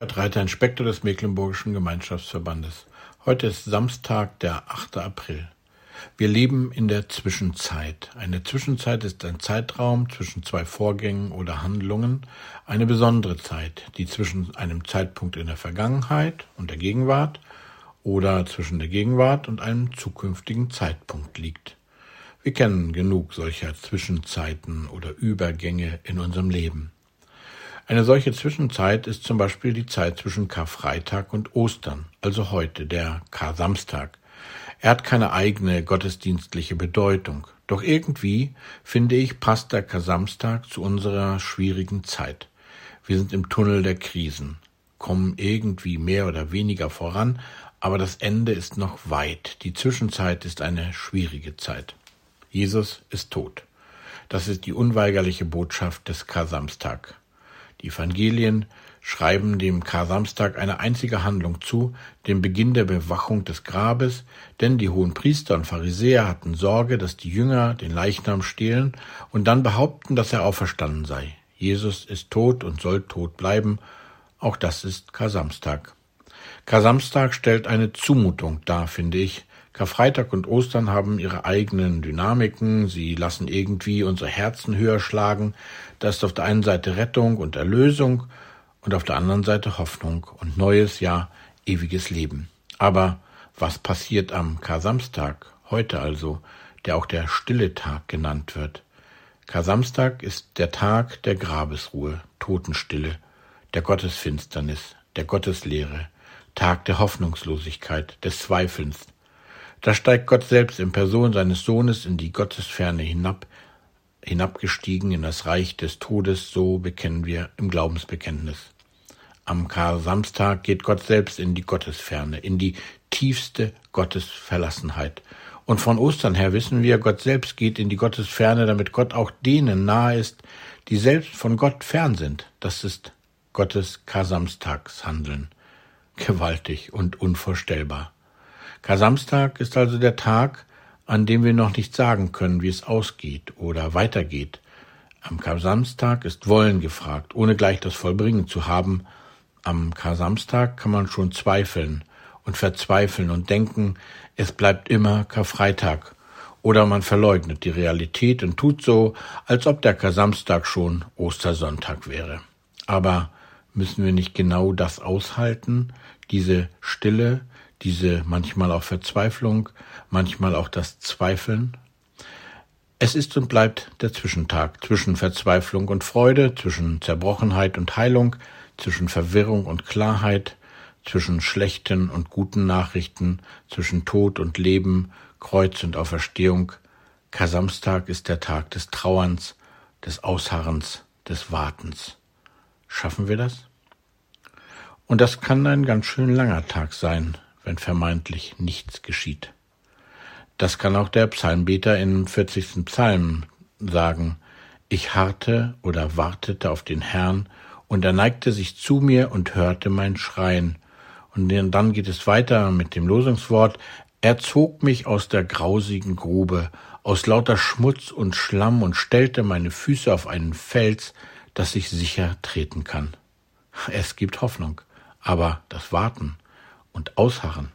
Reiter Inspektor des Mecklenburgischen Gemeinschaftsverbandes. Heute ist Samstag, der 8. April. Wir leben in der Zwischenzeit. Eine Zwischenzeit ist ein Zeitraum zwischen zwei Vorgängen oder Handlungen, eine besondere Zeit, die zwischen einem Zeitpunkt in der Vergangenheit und der Gegenwart oder zwischen der Gegenwart und einem zukünftigen Zeitpunkt liegt. Wir kennen genug solcher Zwischenzeiten oder Übergänge in unserem Leben. Eine solche Zwischenzeit ist zum Beispiel die Zeit zwischen Karfreitag und Ostern, also heute, der Kar-Samstag. Er hat keine eigene gottesdienstliche Bedeutung, doch irgendwie, finde ich, passt der Kar-Samstag zu unserer schwierigen Zeit. Wir sind im Tunnel der Krisen, kommen irgendwie mehr oder weniger voran, aber das Ende ist noch weit. Die Zwischenzeit ist eine schwierige Zeit. Jesus ist tot. Das ist die unweigerliche Botschaft des Kar-Samstag. Die Evangelien schreiben dem Kar-Samstag eine einzige Handlung zu, den Beginn der Bewachung des Grabes, denn die hohen Priester und Pharisäer hatten Sorge, dass die Jünger den Leichnam stehlen und dann behaupten, dass er auferstanden sei. Jesus ist tot und soll tot bleiben. Auch das ist Kar-Samstag. Kar-Samstag stellt eine Zumutung dar, finde ich, Karfreitag und Ostern haben ihre eigenen Dynamiken, sie lassen irgendwie unsere Herzen höher schlagen. Da ist auf der einen Seite Rettung und Erlösung und auf der anderen Seite Hoffnung und neues, ja, ewiges Leben. Aber was passiert am Kar-Samstag, heute also, der auch der stille Tag genannt wird? Kar-Samstag ist der Tag der Grabesruhe, Totenstille, der Gottesfinsternis, der Gotteslehre, Tag der Hoffnungslosigkeit, des Zweifelns, da steigt Gott selbst in Person seines Sohnes in die Gottesferne hinab, hinabgestiegen in das Reich des Todes, so bekennen wir im Glaubensbekenntnis. Am Kar-Samstag geht Gott selbst in die Gottesferne, in die tiefste Gottesverlassenheit. Und von Ostern her wissen wir, Gott selbst geht in die Gottesferne, damit Gott auch denen nahe ist, die selbst von Gott fern sind. Das ist Gottes Kar-Samstagshandeln. Gewaltig und unvorstellbar. Kar-Samstag ist also der Tag, an dem wir noch nicht sagen können, wie es ausgeht oder weitergeht. Am Kar-Samstag ist Wollen gefragt, ohne gleich das Vollbringen zu haben. Am Kar-Samstag kann man schon zweifeln und verzweifeln und denken, es bleibt immer Karfreitag. Oder man verleugnet die Realität und tut so, als ob der Kar-Samstag schon Ostersonntag wäre. Aber müssen wir nicht genau das aushalten, diese Stille, diese manchmal auch Verzweiflung, manchmal auch das Zweifeln. Es ist und bleibt der Zwischentag zwischen Verzweiflung und Freude, zwischen Zerbrochenheit und Heilung, zwischen Verwirrung und Klarheit, zwischen schlechten und guten Nachrichten, zwischen Tod und Leben, Kreuz und Auferstehung. Kasamstag ist der Tag des Trauerns, des Ausharrens, des Wartens. Schaffen wir das? Und das kann ein ganz schön langer Tag sein, wenn vermeintlich nichts geschieht. Das kann auch der Psalmbeter im 40. Psalm sagen. Ich harrte oder wartete auf den Herrn, und er neigte sich zu mir und hörte mein Schreien. Und dann geht es weiter mit dem Losungswort. Er zog mich aus der grausigen Grube, aus lauter Schmutz und Schlamm und stellte meine Füße auf einen Fels, dass ich sicher treten kann. Es gibt Hoffnung, aber das Warten und Ausharren,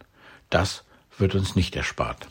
das wird uns nicht erspart.